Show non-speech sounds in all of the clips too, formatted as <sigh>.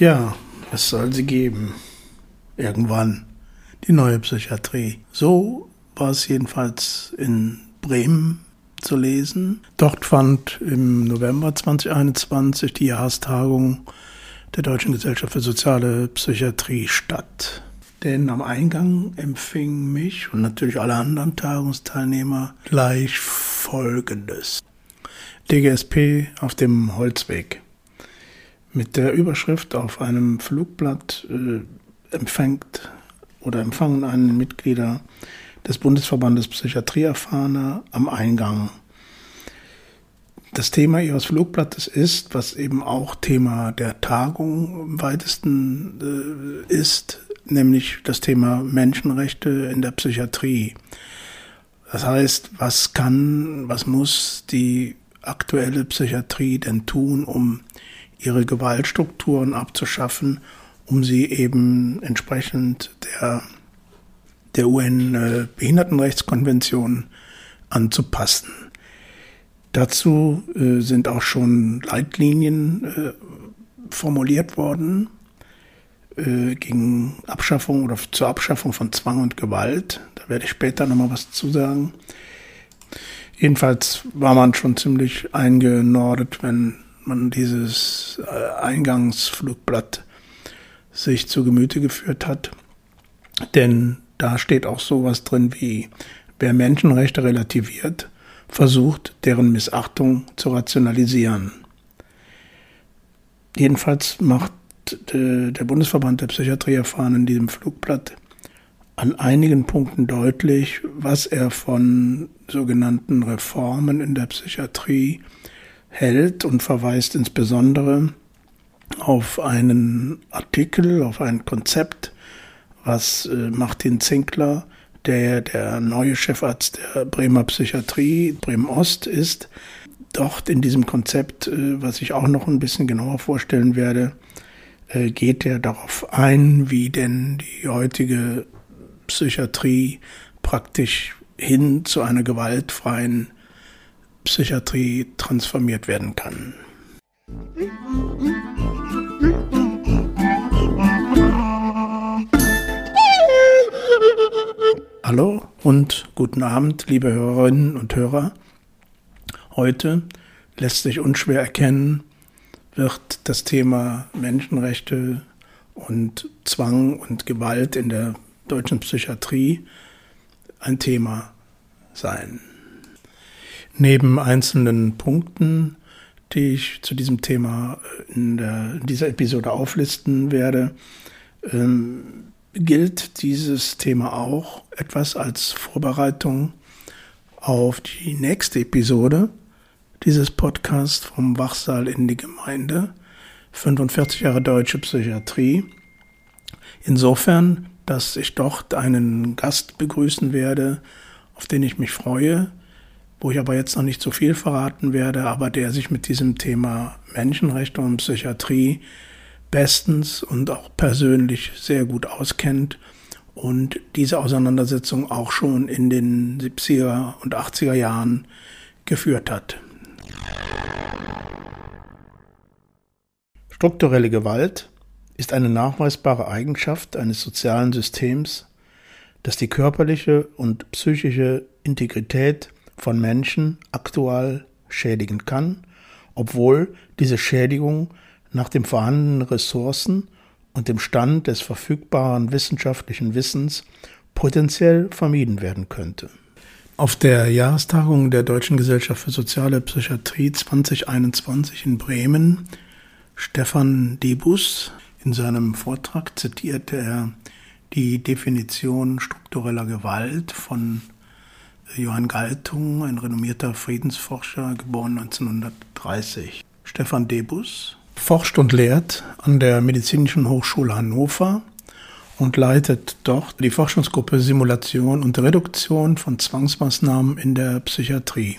Ja, es soll sie geben. Irgendwann. Die neue Psychiatrie. So war es jedenfalls in Bremen zu lesen. Dort fand im November 2021 die Jahrestagung der Deutschen Gesellschaft für Soziale Psychiatrie statt. Denn am Eingang empfing mich und natürlich alle anderen Tagungsteilnehmer gleich Folgendes. DGSP auf dem Holzweg mit der Überschrift auf einem Flugblatt äh, empfängt oder empfangen einen Mitglieder des Bundesverbandes Psychiatrieerfahrener am Eingang. Das Thema ihres Flugblattes ist, was eben auch Thema der Tagung im weitesten äh, ist, nämlich das Thema Menschenrechte in der Psychiatrie. Das heißt, was kann, was muss die aktuelle Psychiatrie denn tun, um ihre Gewaltstrukturen abzuschaffen, um sie eben entsprechend der, der UN-Behindertenrechtskonvention anzupassen. Dazu äh, sind auch schon Leitlinien äh, formuliert worden äh, gegen Abschaffung oder zur Abschaffung von Zwang und Gewalt. Da werde ich später nochmal was zu sagen. Jedenfalls war man schon ziemlich eingenordet, wenn man dieses äh, Eingangsflugblatt sich zu Gemüte geführt hat. Denn da steht auch sowas drin wie, wer Menschenrechte relativiert, versucht, deren Missachtung zu rationalisieren. Jedenfalls macht äh, der Bundesverband der Psychiatrie erfahren in diesem Flugblatt an einigen Punkten deutlich, was er von sogenannten Reformen in der Psychiatrie hält und verweist insbesondere auf einen Artikel, auf ein Konzept, was äh, Martin Zinkler, der der neue Chefarzt der Bremer Psychiatrie, Bremen Ost ist, dort in diesem Konzept, äh, was ich auch noch ein bisschen genauer vorstellen werde, äh, geht er darauf ein, wie denn die heutige Psychiatrie praktisch hin zu einer gewaltfreien Psychiatrie transformiert werden kann. Hallo und guten Abend, liebe Hörerinnen und Hörer. Heute lässt sich unschwer erkennen, wird das Thema Menschenrechte und Zwang und Gewalt in der deutschen Psychiatrie ein Thema sein. Neben einzelnen Punkten, die ich zu diesem Thema in, der, in dieser Episode auflisten werde, ähm, gilt dieses Thema auch etwas als Vorbereitung auf die nächste Episode dieses Podcasts vom Wachsaal in die Gemeinde. 45 Jahre deutsche Psychiatrie. Insofern, dass ich dort einen Gast begrüßen werde, auf den ich mich freue, wo ich aber jetzt noch nicht so viel verraten werde, aber der sich mit diesem Thema Menschenrechte und Psychiatrie bestens und auch persönlich sehr gut auskennt und diese Auseinandersetzung auch schon in den 70er und 80er Jahren geführt hat. Strukturelle Gewalt ist eine nachweisbare Eigenschaft eines sozialen Systems, das die körperliche und psychische Integrität von Menschen aktuell schädigen kann, obwohl diese Schädigung nach den vorhandenen Ressourcen und dem Stand des verfügbaren wissenschaftlichen Wissens potenziell vermieden werden könnte. Auf der Jahrestagung der Deutschen Gesellschaft für Soziale Psychiatrie 2021 in Bremen, Stefan Debus, in seinem Vortrag zitierte er die Definition struktureller Gewalt von Johann Galtung, ein renommierter Friedensforscher, geboren 1930. Stefan Debus forscht und lehrt an der Medizinischen Hochschule Hannover und leitet dort die Forschungsgruppe Simulation und Reduktion von Zwangsmaßnahmen in der Psychiatrie.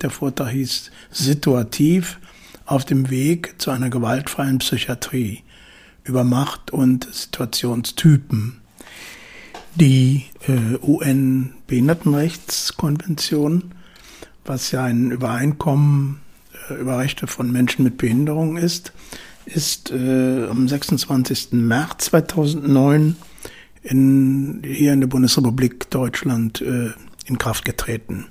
Der Vortrag hieß Situativ auf dem Weg zu einer gewaltfreien Psychiatrie über Macht und Situationstypen. Die äh, UN-Behindertenrechtskonvention, was ja ein Übereinkommen äh, über Rechte von Menschen mit Behinderung ist, ist äh, am 26. März 2009 in, hier in der Bundesrepublik Deutschland äh, in Kraft getreten.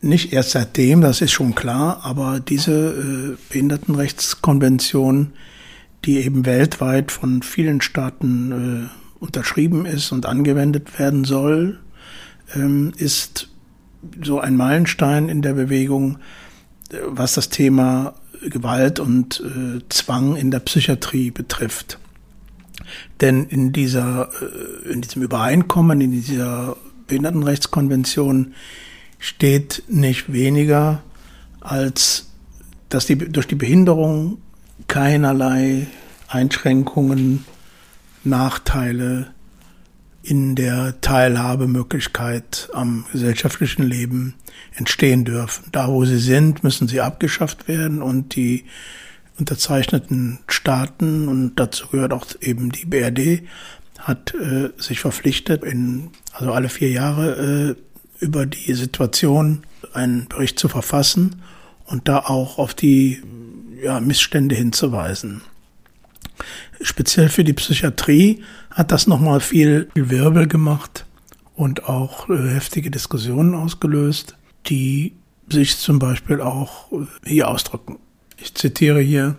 Nicht erst seitdem, das ist schon klar, aber diese äh, Behindertenrechtskonvention, die eben weltweit von vielen Staaten äh, unterschrieben ist und angewendet werden soll, ähm, ist so ein Meilenstein in der Bewegung, äh, was das Thema Gewalt und äh, Zwang in der Psychiatrie betrifft. Denn in dieser, äh, in diesem Übereinkommen, in dieser Behindertenrechtskonvention steht nicht weniger, als dass die, durch die Behinderung keinerlei Einschränkungen, Nachteile in der Teilhabemöglichkeit am gesellschaftlichen Leben entstehen dürfen. Da, wo sie sind, müssen sie abgeschafft werden und die unterzeichneten Staaten, und dazu gehört auch eben die BRD, hat äh, sich verpflichtet, in, also alle vier Jahre äh, über die Situation einen Bericht zu verfassen und da auch auf die ja, Missstände hinzuweisen. Speziell für die Psychiatrie hat das nochmal viel, Wirbel gemacht und auch äh, heftige Diskussionen ausgelöst, die sich zum Beispiel auch äh, hier ausdrücken. Ich zitiere hier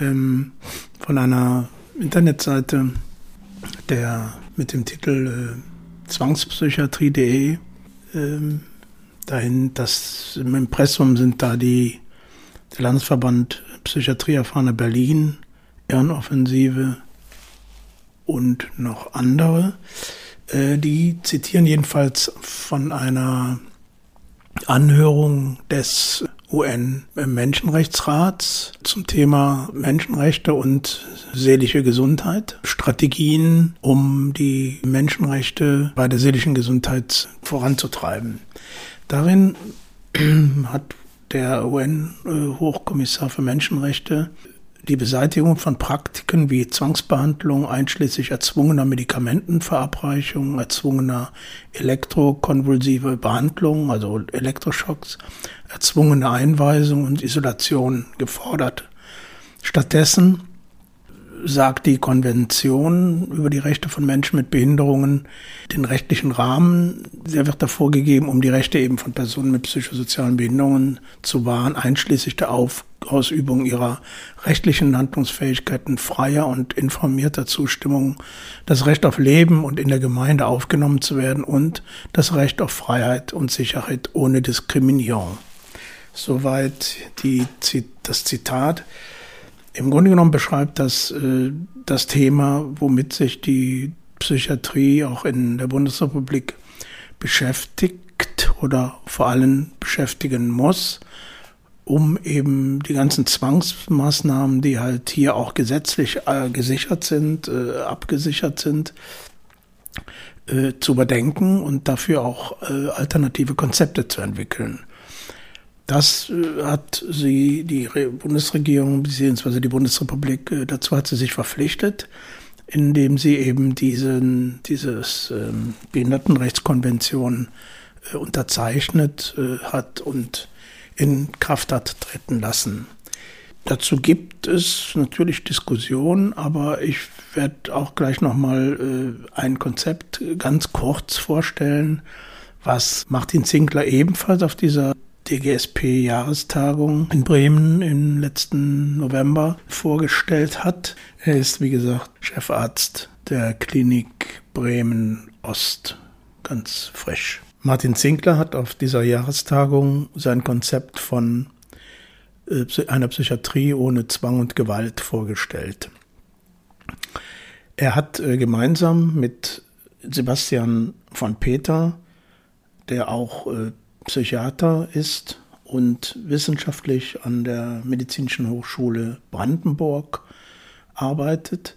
ähm, von einer Internetseite, der mit dem Titel äh, zwangspsychiatrie.de. Ähm, dahin, das im Impressum sind da die der Landesverband Psychiatrie erfahrene Berlin, Ehrenoffensive und noch andere. Äh, die zitieren jedenfalls von einer Anhörung des UN-Menschenrechtsrats zum Thema Menschenrechte und seelische Gesundheit, Strategien, um die Menschenrechte bei der seelischen Gesundheit voranzutreiben. Darin <clears throat> hat der UN-Hochkommissar für Menschenrechte die Beseitigung von Praktiken wie Zwangsbehandlung einschließlich erzwungener Medikamentenverabreichung, erzwungener elektrokonvulsive Behandlung, also Elektroschocks, erzwungene Einweisung und Isolation gefordert. Stattdessen sagt die Konvention über die Rechte von Menschen mit Behinderungen den rechtlichen Rahmen, der wird da vorgegeben, um die Rechte eben von Personen mit psychosozialen Behinderungen zu wahren, einschließlich der Auf Ausübung ihrer rechtlichen Handlungsfähigkeiten freier und informierter Zustimmung, das Recht auf Leben und in der Gemeinde aufgenommen zu werden und das Recht auf Freiheit und Sicherheit ohne Diskriminierung. Soweit die, das Zitat. Im Grunde genommen beschreibt das äh, das Thema, womit sich die Psychiatrie auch in der Bundesrepublik beschäftigt oder vor allem beschäftigen muss, um eben die ganzen Zwangsmaßnahmen, die halt hier auch gesetzlich äh, gesichert sind, äh, abgesichert sind, äh, zu überdenken und dafür auch äh, alternative Konzepte zu entwickeln. Das äh, hat sie, die Bundesregierung bzw. die Bundesrepublik, äh, dazu hat sie sich verpflichtet, indem sie eben diesen, dieses ähm, Behindertenrechtskonvention äh, unterzeichnet hat und in Kraft hat treten lassen. Dazu gibt es natürlich Diskussionen, aber ich werde auch gleich nochmal ein Konzept ganz kurz vorstellen, was Martin Zinkler ebenfalls auf dieser DGSP-Jahrestagung in Bremen im letzten November vorgestellt hat. Er ist, wie gesagt, Chefarzt der Klinik Bremen Ost. Ganz frisch. Martin Zinkler hat auf dieser Jahrestagung sein Konzept von äh, einer Psychiatrie ohne Zwang und Gewalt vorgestellt. Er hat äh, gemeinsam mit Sebastian von Peter, der auch äh, Psychiater ist und wissenschaftlich an der Medizinischen Hochschule Brandenburg arbeitet,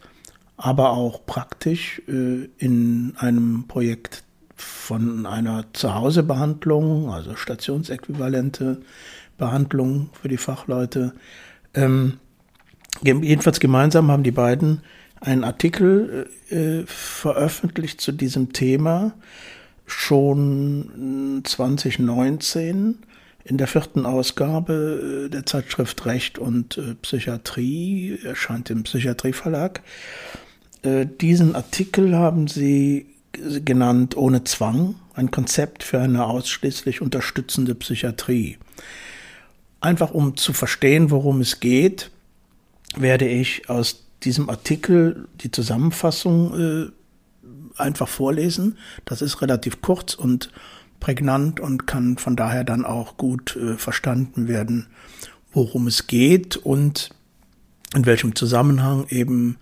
aber auch praktisch äh, in einem Projekt von einer Zuhausebehandlung, also stationsäquivalente Behandlung für die Fachleute. Ähm, jedenfalls gemeinsam haben die beiden einen Artikel äh, veröffentlicht zu diesem Thema, schon 2019, in der vierten Ausgabe äh, der Zeitschrift Recht und äh, Psychiatrie, erscheint im Psychiatrieverlag. Äh, diesen Artikel haben sie genannt Ohne Zwang, ein Konzept für eine ausschließlich unterstützende Psychiatrie. Einfach um zu verstehen, worum es geht, werde ich aus diesem Artikel die Zusammenfassung äh, einfach vorlesen. Das ist relativ kurz und prägnant und kann von daher dann auch gut äh, verstanden werden, worum es geht und in welchem Zusammenhang eben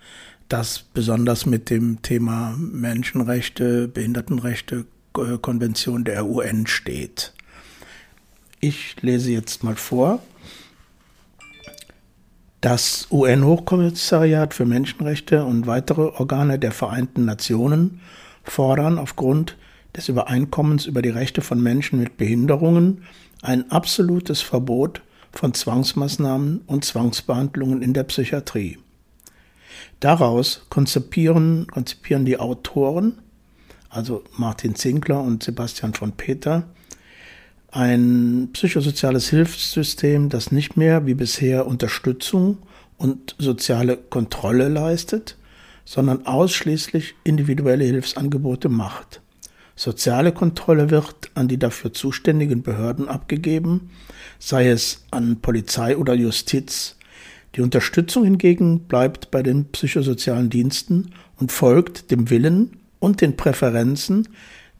das besonders mit dem Thema Menschenrechte, Behindertenrechte, äh, Konvention der UN steht. Ich lese jetzt mal vor. Das UN-Hochkommissariat für Menschenrechte und weitere Organe der Vereinten Nationen fordern aufgrund des Übereinkommens über die Rechte von Menschen mit Behinderungen ein absolutes Verbot von Zwangsmaßnahmen und Zwangsbehandlungen in der Psychiatrie. Daraus konzipieren, konzipieren die Autoren, also Martin Zinkler und Sebastian von Peter, ein psychosoziales Hilfssystem, das nicht mehr wie bisher Unterstützung und soziale Kontrolle leistet, sondern ausschließlich individuelle Hilfsangebote macht. Soziale Kontrolle wird an die dafür zuständigen Behörden abgegeben, sei es an Polizei oder Justiz. Die Unterstützung hingegen bleibt bei den psychosozialen Diensten und folgt dem Willen und den Präferenzen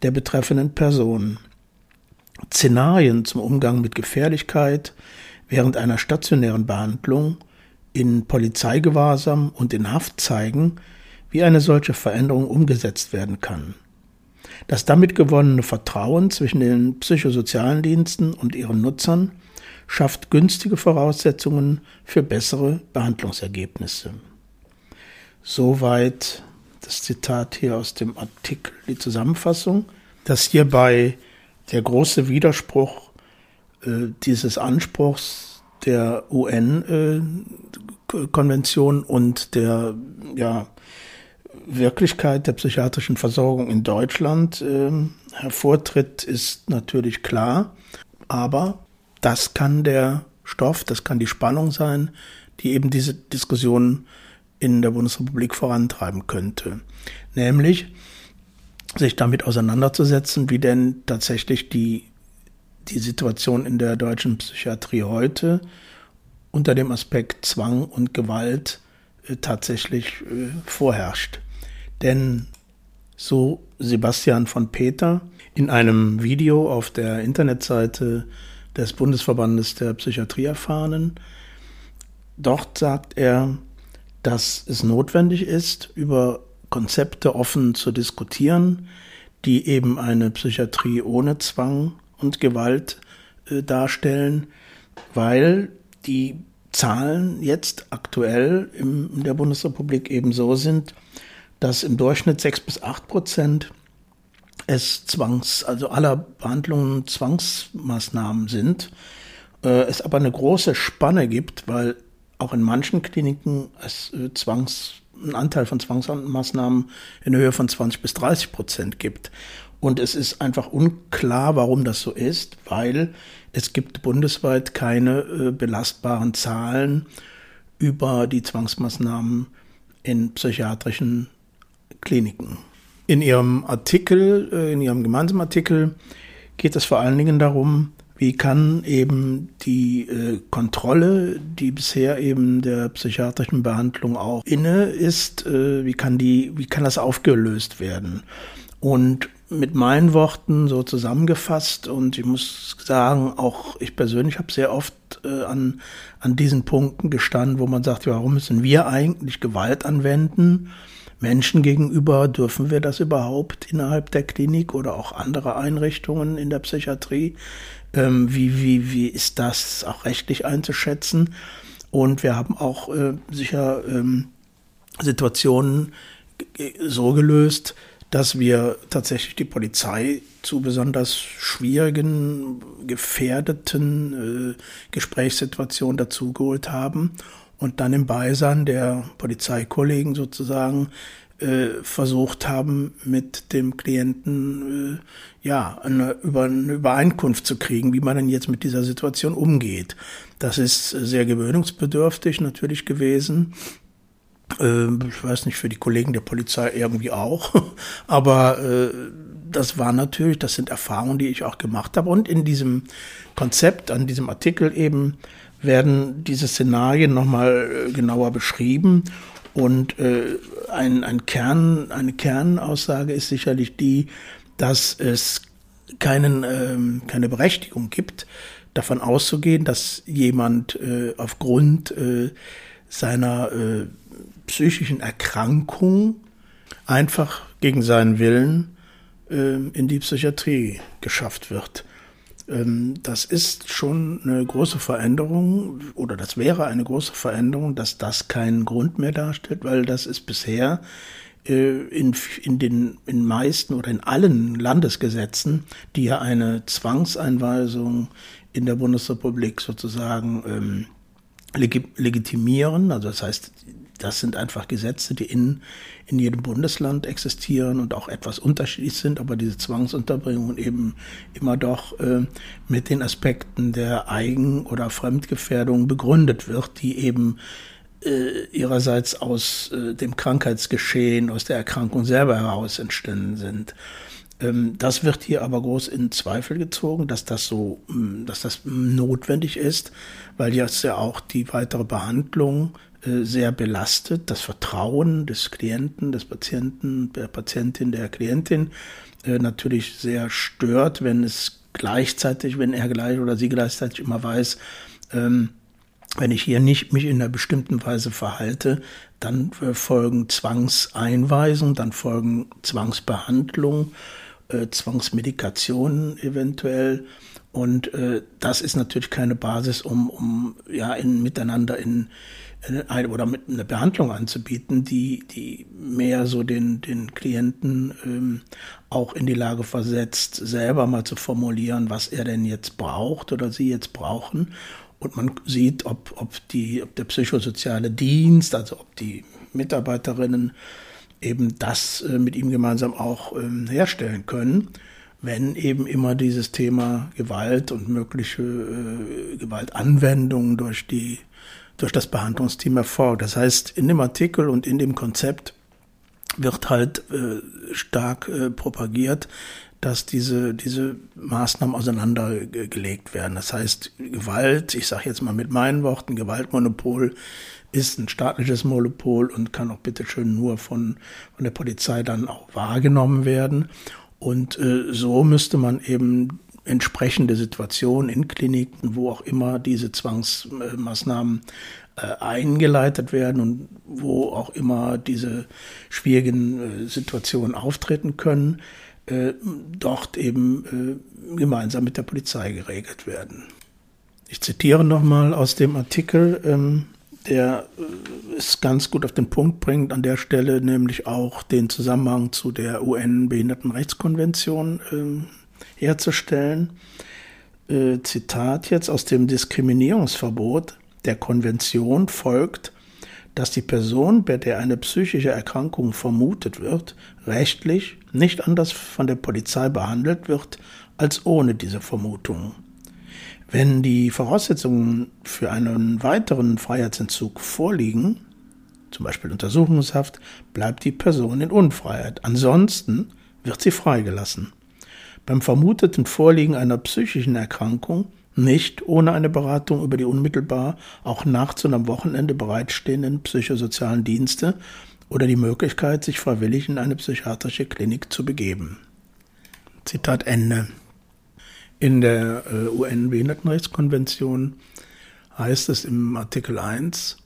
der betreffenden Person. Szenarien zum Umgang mit Gefährlichkeit während einer stationären Behandlung in Polizeigewahrsam und in Haft zeigen, wie eine solche Veränderung umgesetzt werden kann. Das damit gewonnene Vertrauen zwischen den psychosozialen Diensten und ihren Nutzern schafft günstige Voraussetzungen für bessere Behandlungsergebnisse. Soweit das Zitat hier aus dem Artikel, die Zusammenfassung, dass hierbei der große Widerspruch äh, dieses Anspruchs der UN-Konvention äh, und der ja, Wirklichkeit der psychiatrischen Versorgung in Deutschland äh, hervortritt, ist natürlich klar. Aber das kann der Stoff, das kann die Spannung sein, die eben diese Diskussion in der Bundesrepublik vorantreiben könnte. Nämlich sich damit auseinanderzusetzen, wie denn tatsächlich die, die Situation in der deutschen Psychiatrie heute unter dem Aspekt Zwang und Gewalt äh, tatsächlich äh, vorherrscht. Denn so Sebastian von Peter in einem Video auf der Internetseite des Bundesverbandes der Psychiatrieerfahrenen, dort sagt er, dass es notwendig ist, über Konzepte offen zu diskutieren, die eben eine Psychiatrie ohne Zwang und Gewalt äh, darstellen, weil die Zahlen jetzt aktuell im, in der Bundesrepublik eben so sind, dass im Durchschnitt sechs bis acht Prozent es Zwangs, also aller Behandlungen Zwangsmaßnahmen sind, äh, es aber eine große Spanne gibt, weil auch in manchen Kliniken es äh, Zwangs, einen Anteil von Zwangsmaßnahmen in Höhe von 20 bis 30 Prozent gibt. Und es ist einfach unklar, warum das so ist, weil es gibt bundesweit keine äh, belastbaren Zahlen über die Zwangsmaßnahmen in psychiatrischen Kliniken. In Ihrem Artikel, äh, in Ihrem gemeinsamen Artikel geht es vor allen Dingen darum, wie kann eben die äh, Kontrolle, die bisher eben der psychiatrischen Behandlung auch inne ist, äh, wie kann die, wie kann das aufgelöst werden? Und mit meinen Worten so zusammengefasst und ich muss sagen, auch ich persönlich habe sehr oft äh, an, an diesen Punkten gestanden, wo man sagt, warum müssen wir eigentlich Gewalt anwenden? Menschen gegenüber, dürfen wir das überhaupt innerhalb der Klinik oder auch andere Einrichtungen in der Psychiatrie? Ähm, wie, wie, wie ist das auch rechtlich einzuschätzen? Und wir haben auch äh, sicher ähm, Situationen so gelöst, dass wir tatsächlich die Polizei zu besonders schwierigen, gefährdeten äh, Gesprächssituationen dazugeholt haben und dann im Beisein der Polizeikollegen sozusagen versucht haben, mit dem Klienten äh, ja eine, über, eine Übereinkunft zu kriegen, wie man denn jetzt mit dieser Situation umgeht. Das ist sehr gewöhnungsbedürftig natürlich gewesen. Äh, ich weiß nicht, für die Kollegen der Polizei irgendwie auch. <laughs> Aber äh, das war natürlich, das sind Erfahrungen, die ich auch gemacht habe. Und in diesem Konzept, an diesem Artikel eben, werden diese Szenarien nochmal äh, genauer beschrieben. Und äh, ein, ein Kern, eine Kernaussage ist sicherlich die, dass es keinen, ähm, keine Berechtigung gibt, davon auszugehen, dass jemand äh, aufgrund äh, seiner äh, psychischen Erkrankung einfach gegen seinen Willen äh, in die Psychiatrie geschafft wird. Ähm, das ist schon eine große Veränderung oder das wäre eine große Veränderung, dass das keinen Grund mehr darstellt, weil das ist bisher äh, in, in den in meisten oder in allen Landesgesetzen, die ja eine Zwangseinweisung in der Bundesrepublik sozusagen ähm, legitimieren, also das heißt, das sind einfach Gesetze, die in, in jedem Bundesland existieren und auch etwas unterschiedlich sind, aber diese Zwangsunterbringung eben immer doch äh, mit den Aspekten der Eigen- oder Fremdgefährdung begründet wird, die eben äh, ihrerseits aus äh, dem Krankheitsgeschehen, aus der Erkrankung selber heraus entstanden sind. Ähm, das wird hier aber groß in Zweifel gezogen, dass das so, mm, dass das notwendig ist, weil jetzt ja auch die weitere Behandlung sehr belastet, das Vertrauen des Klienten, des Patienten, der Patientin, der Klientin äh, natürlich sehr stört, wenn es gleichzeitig, wenn er gleich oder sie gleichzeitig immer weiß, ähm, wenn ich hier nicht mich in einer bestimmten Weise verhalte, dann äh, folgen Zwangseinweisungen, dann folgen Zwangsbehandlungen, Zwangsmedikationen eventuell. Und das ist natürlich keine Basis, um, um ja in, miteinander in, eine, oder mit einer Behandlung anzubieten, die, die mehr so den, den Klienten ähm, auch in die Lage versetzt, selber mal zu formulieren, was er denn jetzt braucht oder sie jetzt brauchen. Und man sieht, ob, ob, die, ob der psychosoziale Dienst, also ob die Mitarbeiterinnen eben das äh, mit ihm gemeinsam auch ähm, herstellen können, wenn eben immer dieses Thema Gewalt und mögliche äh, Gewaltanwendungen durch die durch das Behandlungsteam erfolgt. Das heißt, in dem Artikel und in dem Konzept wird halt äh, stark äh, propagiert, dass diese, diese Maßnahmen auseinandergelegt werden. Das heißt, Gewalt, ich sage jetzt mal mit meinen Worten, Gewaltmonopol ist ein staatliches Monopol und kann auch bitteschön nur von, von der Polizei dann auch wahrgenommen werden. Und äh, so müsste man eben entsprechende Situation in Kliniken, wo auch immer diese Zwangsmaßnahmen äh, eingeleitet werden und wo auch immer diese schwierigen äh, Situationen auftreten können, äh, dort eben gemeinsam mit der Polizei geregelt werden. Ich zitiere nochmal aus dem Artikel, ähm, der es ganz gut auf den Punkt bringt, an der Stelle nämlich auch den Zusammenhang zu der UN-Behindertenrechtskonvention ähm, herzustellen. Äh, Zitat jetzt aus dem Diskriminierungsverbot der Konvention folgt, dass die Person, bei der eine psychische Erkrankung vermutet wird, rechtlich nicht anders von der Polizei behandelt wird als ohne diese Vermutung. Wenn die Voraussetzungen für einen weiteren Freiheitsentzug vorliegen, zum Beispiel Untersuchungshaft, bleibt die Person in Unfreiheit. Ansonsten wird sie freigelassen beim vermuteten Vorliegen einer psychischen Erkrankung nicht ohne eine Beratung über die unmittelbar auch nachts und am Wochenende bereitstehenden psychosozialen Dienste oder die Möglichkeit, sich freiwillig in eine psychiatrische Klinik zu begeben. Zitat Ende. In der äh, UN-Behindertenrechtskonvention heißt es im Artikel 1,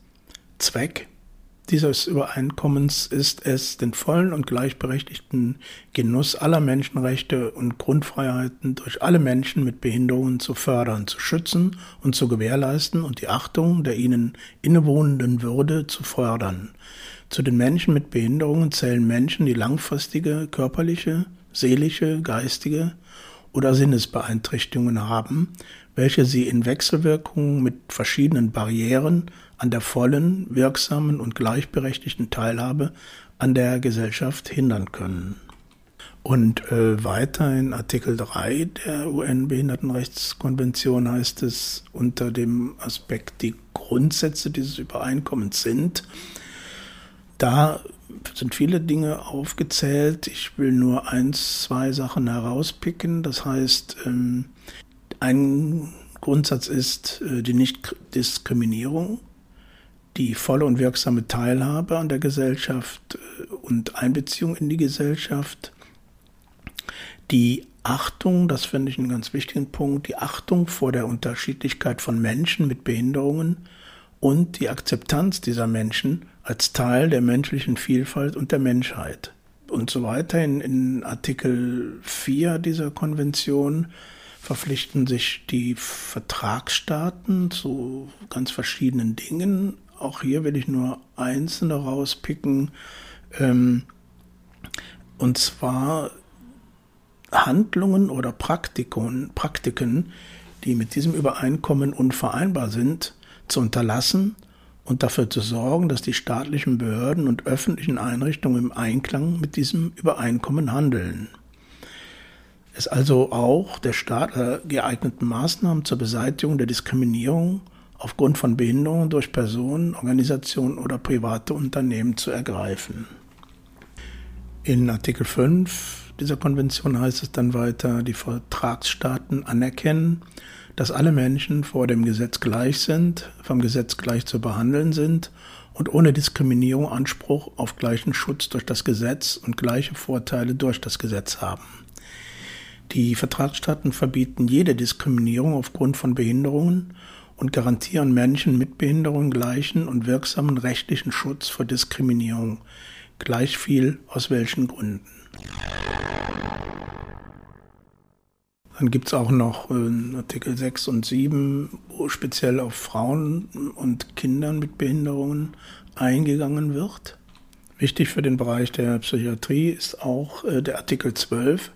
Zweck dieses Übereinkommens ist es, den vollen und gleichberechtigten Genuss aller Menschenrechte und Grundfreiheiten durch alle Menschen mit Behinderungen zu fördern, zu schützen und zu gewährleisten und die Achtung der ihnen innewohnenden Würde zu fördern. Zu den Menschen mit Behinderungen zählen Menschen, die langfristige körperliche, seelische, geistige oder Sinnesbeeinträchtigungen haben, welche sie in Wechselwirkung mit verschiedenen Barrieren an der vollen, wirksamen und gleichberechtigten Teilhabe an der Gesellschaft hindern können. Und äh, weiter in Artikel 3 der UN-Behindertenrechtskonvention heißt es unter dem Aspekt, die Grundsätze dieses Übereinkommens sind. Da sind viele Dinge aufgezählt. Ich will nur eins, zwei Sachen herauspicken. Das heißt, ähm, ein Grundsatz ist äh, die Nichtdiskriminierung, die volle und wirksame Teilhabe an der Gesellschaft äh, und Einbeziehung in die Gesellschaft die Achtung, das finde ich einen ganz wichtigen Punkt, die Achtung vor der Unterschiedlichkeit von Menschen mit Behinderungen und die Akzeptanz dieser Menschen als Teil der menschlichen Vielfalt und der Menschheit. Und so weiter in, in Artikel 4 dieser Konvention verpflichten sich die Vertragsstaaten zu ganz verschiedenen Dingen. Auch hier will ich nur einzelne rauspicken. Ähm, und zwar Handlungen oder Praktiken, Praktiken, die mit diesem Übereinkommen unvereinbar sind, zu unterlassen und dafür zu sorgen, dass die staatlichen Behörden und öffentlichen Einrichtungen im Einklang mit diesem Übereinkommen handeln. Es also auch der Staat geeigneten Maßnahmen zur Beseitigung der Diskriminierung aufgrund von Behinderungen durch Personen, Organisationen oder private Unternehmen zu ergreifen. In Artikel 5 dieser Konvention heißt es dann weiter, die Vertragsstaaten anerkennen, dass alle Menschen vor dem Gesetz gleich sind, vom Gesetz gleich zu behandeln sind und ohne Diskriminierung Anspruch auf gleichen Schutz durch das Gesetz und gleiche Vorteile durch das Gesetz haben. Die Vertragsstaaten verbieten jede Diskriminierung aufgrund von Behinderungen und garantieren Menschen mit Behinderungen gleichen und wirksamen rechtlichen Schutz vor Diskriminierung, gleich viel aus welchen Gründen. Dann gibt es auch noch äh, Artikel 6 und 7, wo speziell auf Frauen und Kindern mit Behinderungen eingegangen wird. Wichtig für den Bereich der Psychiatrie ist auch äh, der Artikel 12,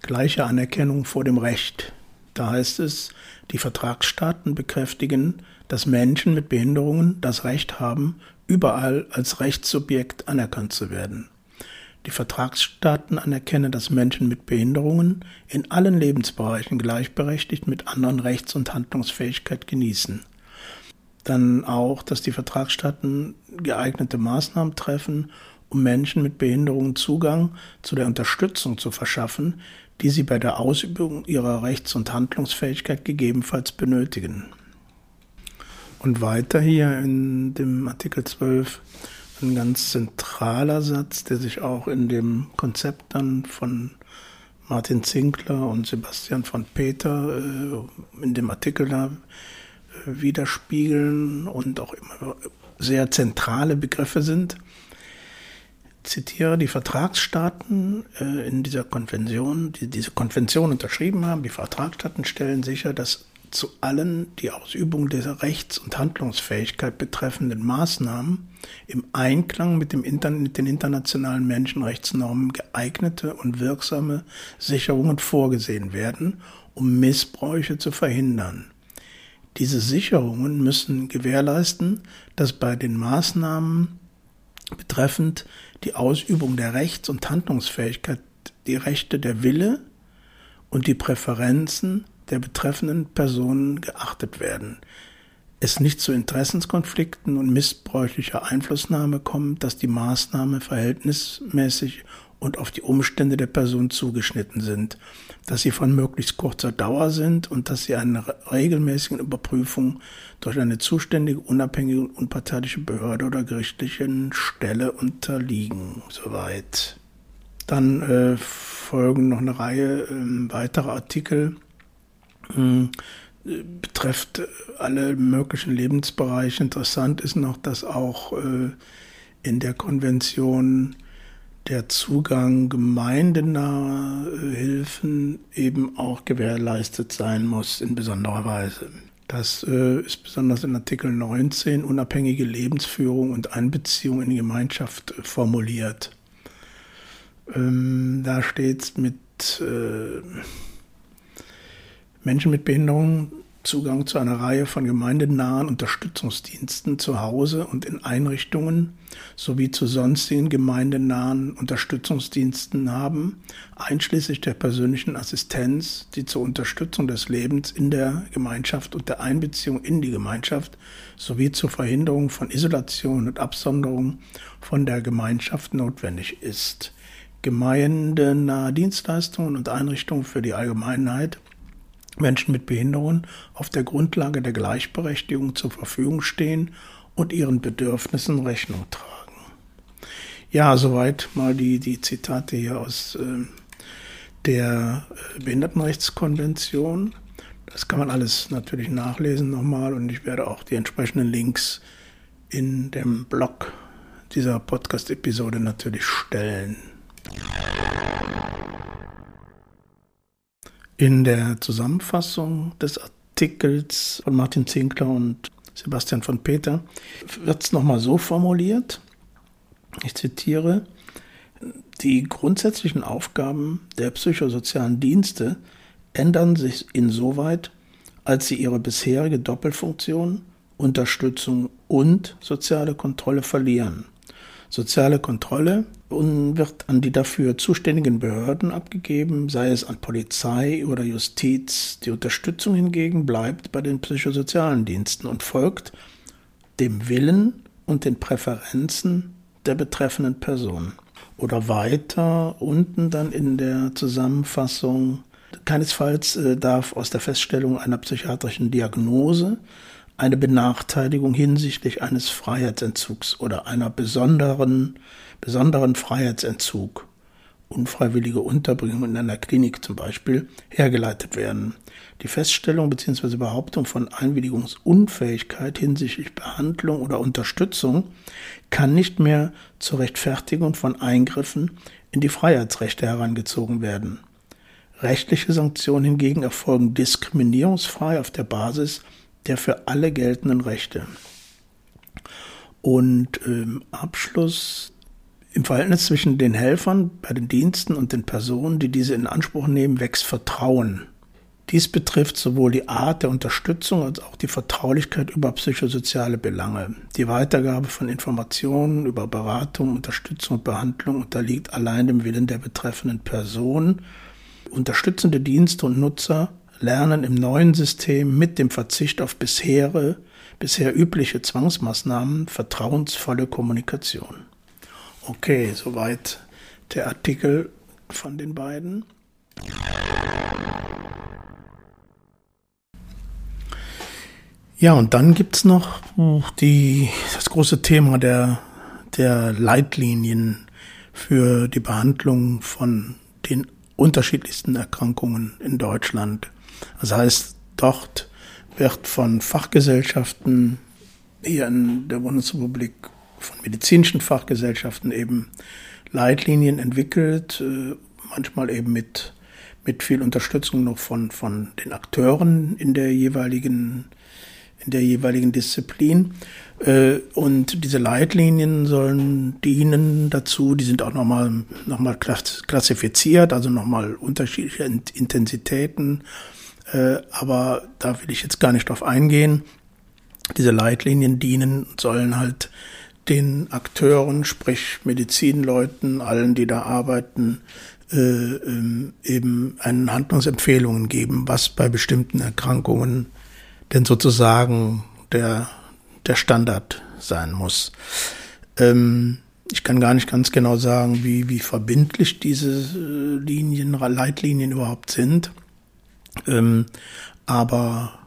gleiche Anerkennung vor dem Recht. Da heißt es, die Vertragsstaaten bekräftigen, dass Menschen mit Behinderungen das Recht haben, überall als Rechtssubjekt anerkannt zu werden. Die Vertragsstaaten anerkennen, dass Menschen mit Behinderungen in allen Lebensbereichen gleichberechtigt mit anderen Rechts- und Handlungsfähigkeit genießen. Dann auch, dass die Vertragsstaaten geeignete Maßnahmen treffen, um Menschen mit Behinderungen Zugang zu der Unterstützung zu verschaffen, die sie bei der Ausübung ihrer Rechts- und Handlungsfähigkeit gegebenenfalls benötigen. Und weiter hier in dem Artikel 12 ein ganz zentraler Satz, der sich auch in dem Konzept dann von Martin Zinkler und Sebastian von Peter äh, in dem Artikel da äh, widerspiegeln und auch immer sehr zentrale Begriffe sind. Zitiere die Vertragsstaaten äh, in dieser Konvention, die diese Konvention unterschrieben haben. Die Vertragsstaaten stellen sicher, dass zu allen die Ausübung der Rechts- und Handlungsfähigkeit betreffenden Maßnahmen im Einklang mit, dem Inter mit den internationalen Menschenrechtsnormen geeignete und wirksame Sicherungen vorgesehen werden, um Missbräuche zu verhindern. Diese Sicherungen müssen gewährleisten, dass bei den Maßnahmen betreffend die Ausübung der Rechts- und Handlungsfähigkeit die Rechte der Wille und die Präferenzen der betreffenden Personen geachtet werden, es nicht zu Interessenskonflikten und missbräuchlicher Einflussnahme kommt, dass die Maßnahme verhältnismäßig und auf die Umstände der Person zugeschnitten sind, dass sie von möglichst kurzer Dauer sind und dass sie einer regelmäßigen Überprüfung durch eine zuständige, unabhängige und unparteiische Behörde oder gerichtlichen Stelle unterliegen. Soweit. Dann äh, folgen noch eine Reihe äh, weiterer Artikel betrifft alle möglichen Lebensbereiche. Interessant ist noch, dass auch äh, in der Konvention der Zugang gemeindenaher äh, Hilfen eben auch gewährleistet sein muss in besonderer Weise. Das äh, ist besonders in Artikel 19 unabhängige Lebensführung und Einbeziehung in die Gemeinschaft formuliert. Ähm, da steht es mit Menschen mit Behinderungen Zugang zu einer Reihe von gemeindenahen Unterstützungsdiensten zu Hause und in Einrichtungen sowie zu sonstigen gemeindenahen Unterstützungsdiensten haben, einschließlich der persönlichen Assistenz, die zur Unterstützung des Lebens in der Gemeinschaft und der Einbeziehung in die Gemeinschaft sowie zur Verhinderung von Isolation und Absonderung von der Gemeinschaft notwendig ist. Gemeindenahe Dienstleistungen und Einrichtungen für die Allgemeinheit Menschen mit Behinderungen auf der Grundlage der Gleichberechtigung zur Verfügung stehen und ihren Bedürfnissen Rechnung tragen. Ja, soweit mal die, die Zitate hier aus äh, der äh, Behindertenrechtskonvention. Das kann man alles natürlich nachlesen nochmal und ich werde auch die entsprechenden Links in dem Blog dieser Podcast-Episode natürlich stellen. In der Zusammenfassung des Artikels von Martin Zinkler und Sebastian von Peter wird es nochmal so formuliert, ich zitiere, die grundsätzlichen Aufgaben der psychosozialen Dienste ändern sich insoweit, als sie ihre bisherige Doppelfunktion Unterstützung und soziale Kontrolle verlieren. Soziale Kontrolle wird an die dafür zuständigen Behörden abgegeben, sei es an Polizei oder Justiz. Die Unterstützung hingegen bleibt bei den psychosozialen Diensten und folgt dem Willen und den Präferenzen der betreffenden Person. Oder weiter unten dann in der Zusammenfassung, keinesfalls äh, darf aus der Feststellung einer psychiatrischen Diagnose eine Benachteiligung hinsichtlich eines Freiheitsentzugs oder einer besonderen, besonderen Freiheitsentzug, unfreiwillige Unterbringung in einer Klinik zum Beispiel, hergeleitet werden. Die Feststellung bzw. Behauptung von Einwilligungsunfähigkeit hinsichtlich Behandlung oder Unterstützung kann nicht mehr zur Rechtfertigung von Eingriffen in die Freiheitsrechte herangezogen werden. Rechtliche Sanktionen hingegen erfolgen diskriminierungsfrei auf der Basis der für alle geltenden Rechte. Und im Abschluss im Verhältnis zwischen den Helfern bei den Diensten und den Personen, die diese in Anspruch nehmen, wächst Vertrauen. Dies betrifft sowohl die Art der Unterstützung als auch die Vertraulichkeit über psychosoziale Belange. Die Weitergabe von Informationen über Beratung, Unterstützung und Behandlung unterliegt allein dem Willen der betreffenden Person. Unterstützende Dienste und Nutzer lernen im neuen System mit dem Verzicht auf bisher, bisher übliche Zwangsmaßnahmen vertrauensvolle Kommunikation. Okay, soweit der Artikel von den beiden. Ja, und dann gibt es noch die, das große Thema der, der Leitlinien für die Behandlung von den unterschiedlichsten Erkrankungen in Deutschland. Das heißt, dort wird von Fachgesellschaften hier in der Bundesrepublik, von medizinischen Fachgesellschaften eben Leitlinien entwickelt, äh, manchmal eben mit, mit viel Unterstützung noch von, von den Akteuren in der jeweiligen, in der jeweiligen Disziplin. Äh, und diese Leitlinien sollen dienen dazu, die sind auch nochmal noch mal klassifiziert, also nochmal unterschiedliche Intensitäten aber da will ich jetzt gar nicht drauf eingehen. Diese Leitlinien dienen, sollen halt den Akteuren, sprich Medizinleuten, allen, die da arbeiten, äh, ähm, eben einen Handlungsempfehlungen geben, was bei bestimmten Erkrankungen denn sozusagen der, der Standard sein muss. Ähm, ich kann gar nicht ganz genau sagen, wie, wie verbindlich diese äh, Linien, Leitlinien überhaupt sind. Ähm, aber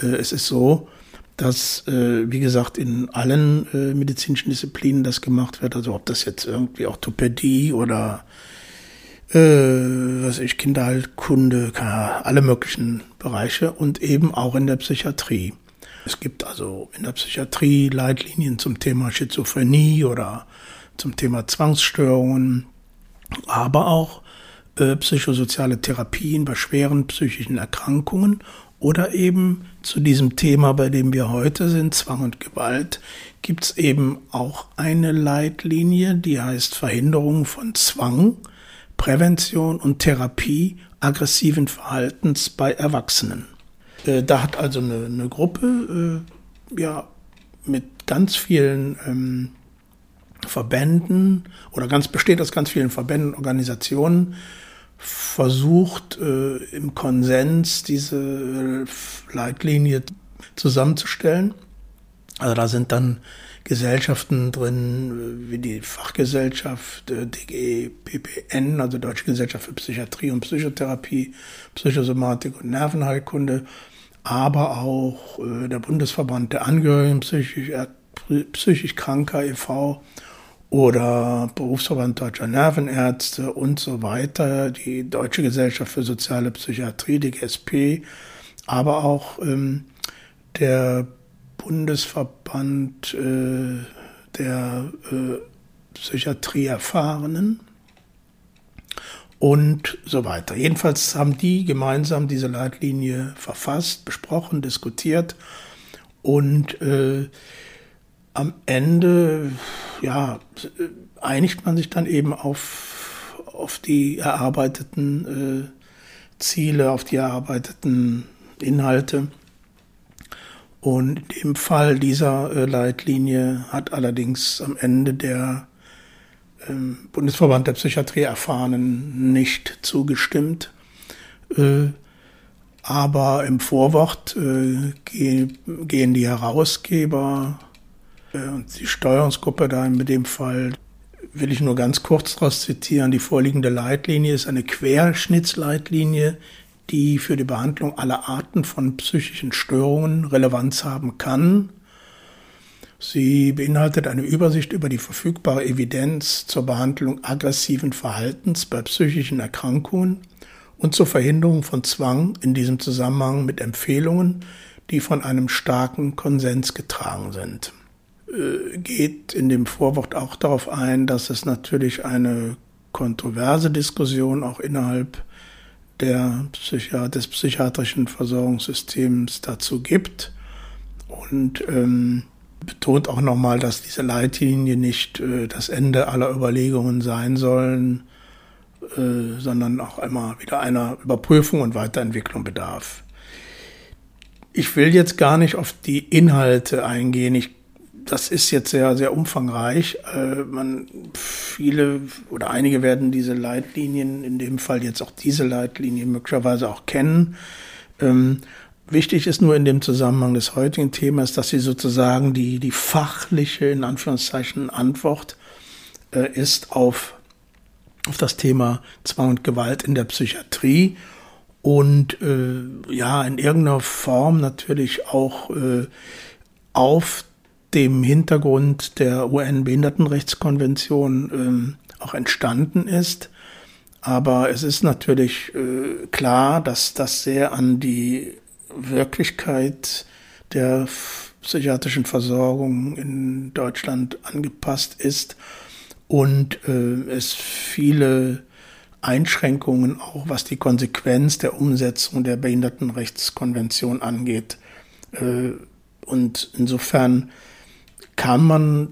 äh, es ist so, dass, äh, wie gesagt, in allen äh, medizinischen Disziplinen das gemacht wird. Also ob das jetzt irgendwie Orthopädie oder äh, was ich, Kinderheilkunde, alle möglichen Bereiche und eben auch in der Psychiatrie. Es gibt also in der Psychiatrie Leitlinien zum Thema Schizophrenie oder zum Thema Zwangsstörungen, aber auch äh, psychosoziale Therapien bei schweren psychischen Erkrankungen oder eben zu diesem Thema, bei dem wir heute sind, Zwang und Gewalt, gibt es eben auch eine Leitlinie, die heißt Verhinderung von Zwang Prävention und Therapie aggressiven Verhaltens bei Erwachsenen. Äh, da hat also eine, eine Gruppe äh, ja, mit ganz vielen ähm, Verbänden oder ganz besteht aus ganz vielen Verbänden, Organisationen versucht äh, im Konsens diese Leitlinie zusammenzustellen. Also da sind dann Gesellschaften drin, wie die Fachgesellschaft äh, DGPPN, also Deutsche Gesellschaft für Psychiatrie und Psychotherapie, Psychosomatik und Nervenheilkunde, aber auch äh, der Bundesverband der Angehörigen psychisch, psychisch Kranker e.V. oder Berufsverband Deutscher Nervenärzte und so weiter, die Deutsche Gesellschaft für Soziale Psychiatrie, die GSP, aber auch ähm, der Bundesverband äh, der äh, Psychiatrie-Erfahrenen und so weiter. Jedenfalls haben die gemeinsam diese Leitlinie verfasst, besprochen, diskutiert und äh, am Ende ja, einigt man sich dann eben auf, auf die erarbeiteten äh, Ziele, auf die erarbeiteten Inhalte. Und im Fall dieser äh, Leitlinie hat allerdings am Ende der ähm, Bundesverband der Psychiatrie Erfahrenen nicht zugestimmt. Äh, aber im Vorwort äh, gehen die Herausgeber und die Steuerungsgruppe da in dem Fall will ich nur ganz kurz daraus zitieren. Die vorliegende Leitlinie ist eine Querschnittsleitlinie, die für die Behandlung aller Arten von psychischen Störungen Relevanz haben kann. Sie beinhaltet eine Übersicht über die verfügbare Evidenz zur Behandlung aggressiven Verhaltens bei psychischen Erkrankungen und zur Verhinderung von Zwang in diesem Zusammenhang mit Empfehlungen, die von einem starken Konsens getragen sind. Äh, geht in dem Vorwort auch darauf ein, dass es natürlich eine kontroverse Diskussion auch innerhalb der Psychiat des psychiatrischen Versorgungssystems dazu gibt und ähm, betont auch nochmal, dass diese Leitlinie nicht äh, das Ende aller Überlegungen sein sollen, äh, sondern auch immer wieder einer Überprüfung und Weiterentwicklung bedarf. Ich will jetzt gar nicht auf die Inhalte eingehen. Ich das ist jetzt sehr, sehr umfangreich. Äh, man, viele oder einige werden diese Leitlinien, in dem Fall jetzt auch diese Leitlinie möglicherweise auch kennen. Ähm, wichtig ist nur in dem Zusammenhang des heutigen Themas, dass sie sozusagen die, die fachliche, in Anführungszeichen, Antwort äh, ist auf, auf das Thema Zwang und Gewalt in der Psychiatrie und äh, ja, in irgendeiner Form natürlich auch äh, auf dem Hintergrund der UN-Behindertenrechtskonvention ähm, auch entstanden ist. Aber es ist natürlich äh, klar, dass das sehr an die Wirklichkeit der psychiatrischen Versorgung in Deutschland angepasst ist und äh, es viele Einschränkungen auch was die Konsequenz der Umsetzung der Behindertenrechtskonvention angeht. Äh, und insofern kann man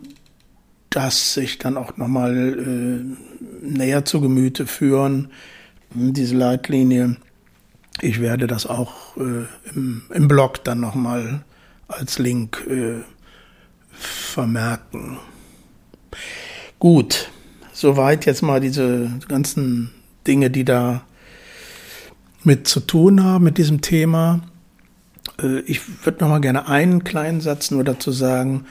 das sich dann auch nochmal äh, näher zu Gemüte führen, diese Leitlinie. Ich werde das auch äh, im, im Blog dann nochmal als Link äh, vermerken. Gut, soweit jetzt mal diese ganzen Dinge, die da mit zu tun haben, mit diesem Thema. Äh, ich würde nochmal gerne einen kleinen Satz nur dazu sagen,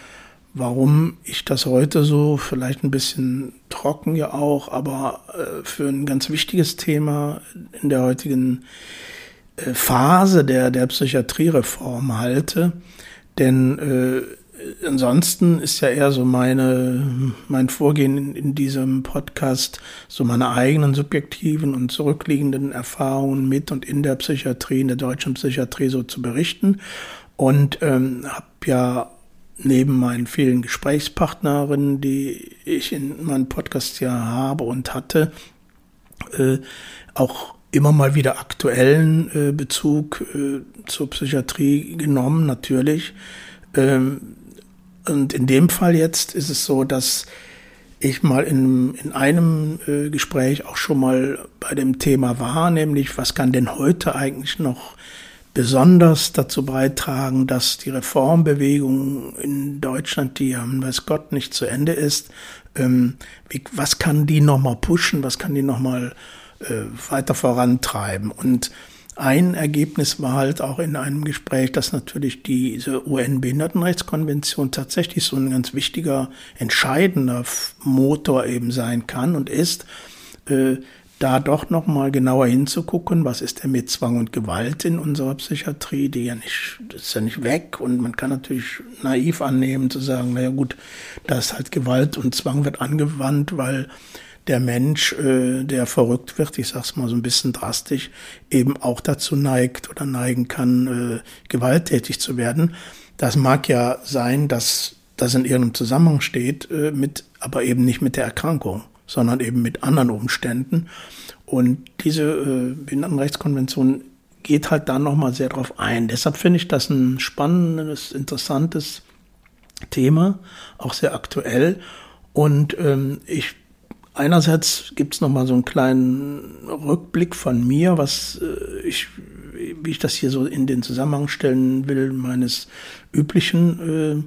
warum ich das heute so vielleicht ein bisschen trocken ja auch, aber äh, für ein ganz wichtiges Thema in der heutigen äh, Phase der, der Psychiatriereform halte. Denn äh, ansonsten ist ja eher so meine, mein Vorgehen in, in diesem Podcast, so meine eigenen subjektiven und zurückliegenden Erfahrungen mit und in der Psychiatrie, in der deutschen Psychiatrie so zu berichten. Und ähm, habe ja neben meinen vielen Gesprächspartnerinnen, die ich in meinem Podcast ja habe und hatte, äh, auch immer mal wieder aktuellen äh, Bezug äh, zur Psychiatrie genommen, natürlich. Ähm, und in dem Fall jetzt ist es so, dass ich mal in, in einem äh, Gespräch auch schon mal bei dem Thema war, nämlich was kann denn heute eigentlich noch besonders dazu beitragen, dass die Reformbewegung in Deutschland, die ja, weiß Gott, nicht zu Ende ist, ähm, wie, was kann die nochmal pushen, was kann die nochmal äh, weiter vorantreiben? Und ein Ergebnis war halt auch in einem Gespräch, dass natürlich diese UN-Behindertenrechtskonvention tatsächlich so ein ganz wichtiger, entscheidender Motor eben sein kann und ist, äh, da doch noch mal genauer hinzugucken, was ist denn mit Zwang und Gewalt in unserer Psychiatrie, die ja nicht, das ist ja nicht weg und man kann natürlich naiv annehmen zu sagen, naja gut, da ist halt Gewalt und Zwang wird angewandt, weil der Mensch, äh, der verrückt wird, ich sag's mal so ein bisschen drastisch, eben auch dazu neigt oder neigen kann, äh, gewalttätig zu werden. Das mag ja sein, dass das in irgendeinem Zusammenhang steht, äh, mit, aber eben nicht mit der Erkrankung sondern eben mit anderen Umständen. Und diese äh, Behindertenrechtskonvention geht halt da nochmal sehr drauf ein. Deshalb finde ich das ein spannendes, interessantes Thema, auch sehr aktuell. Und ähm, ich einerseits gibt es nochmal so einen kleinen Rückblick von mir, was äh, ich, wie ich das hier so in den Zusammenhang stellen will, meines üblichen, äh,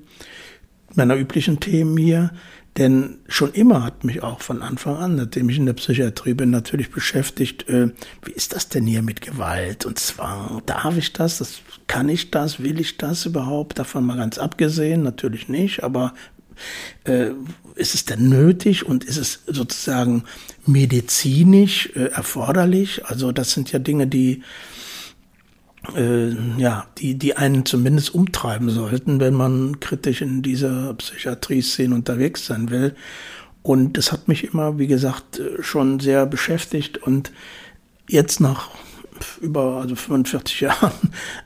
meiner üblichen Themen hier. Denn schon immer hat mich auch von Anfang an, nachdem ich in der Psychiatrie bin, natürlich beschäftigt, äh, wie ist das denn hier mit Gewalt und Zwang? Darf ich das? das? Kann ich das? Will ich das überhaupt? Davon mal ganz abgesehen, natürlich nicht, aber äh, ist es denn nötig und ist es sozusagen medizinisch äh, erforderlich? Also das sind ja Dinge, die äh, ja, die, die einen zumindest umtreiben sollten, wenn man kritisch in dieser Psychiatrie-Szene unterwegs sein will. Und das hat mich immer, wie gesagt, äh, schon sehr beschäftigt. Und jetzt nach über also 45 <laughs> Jahren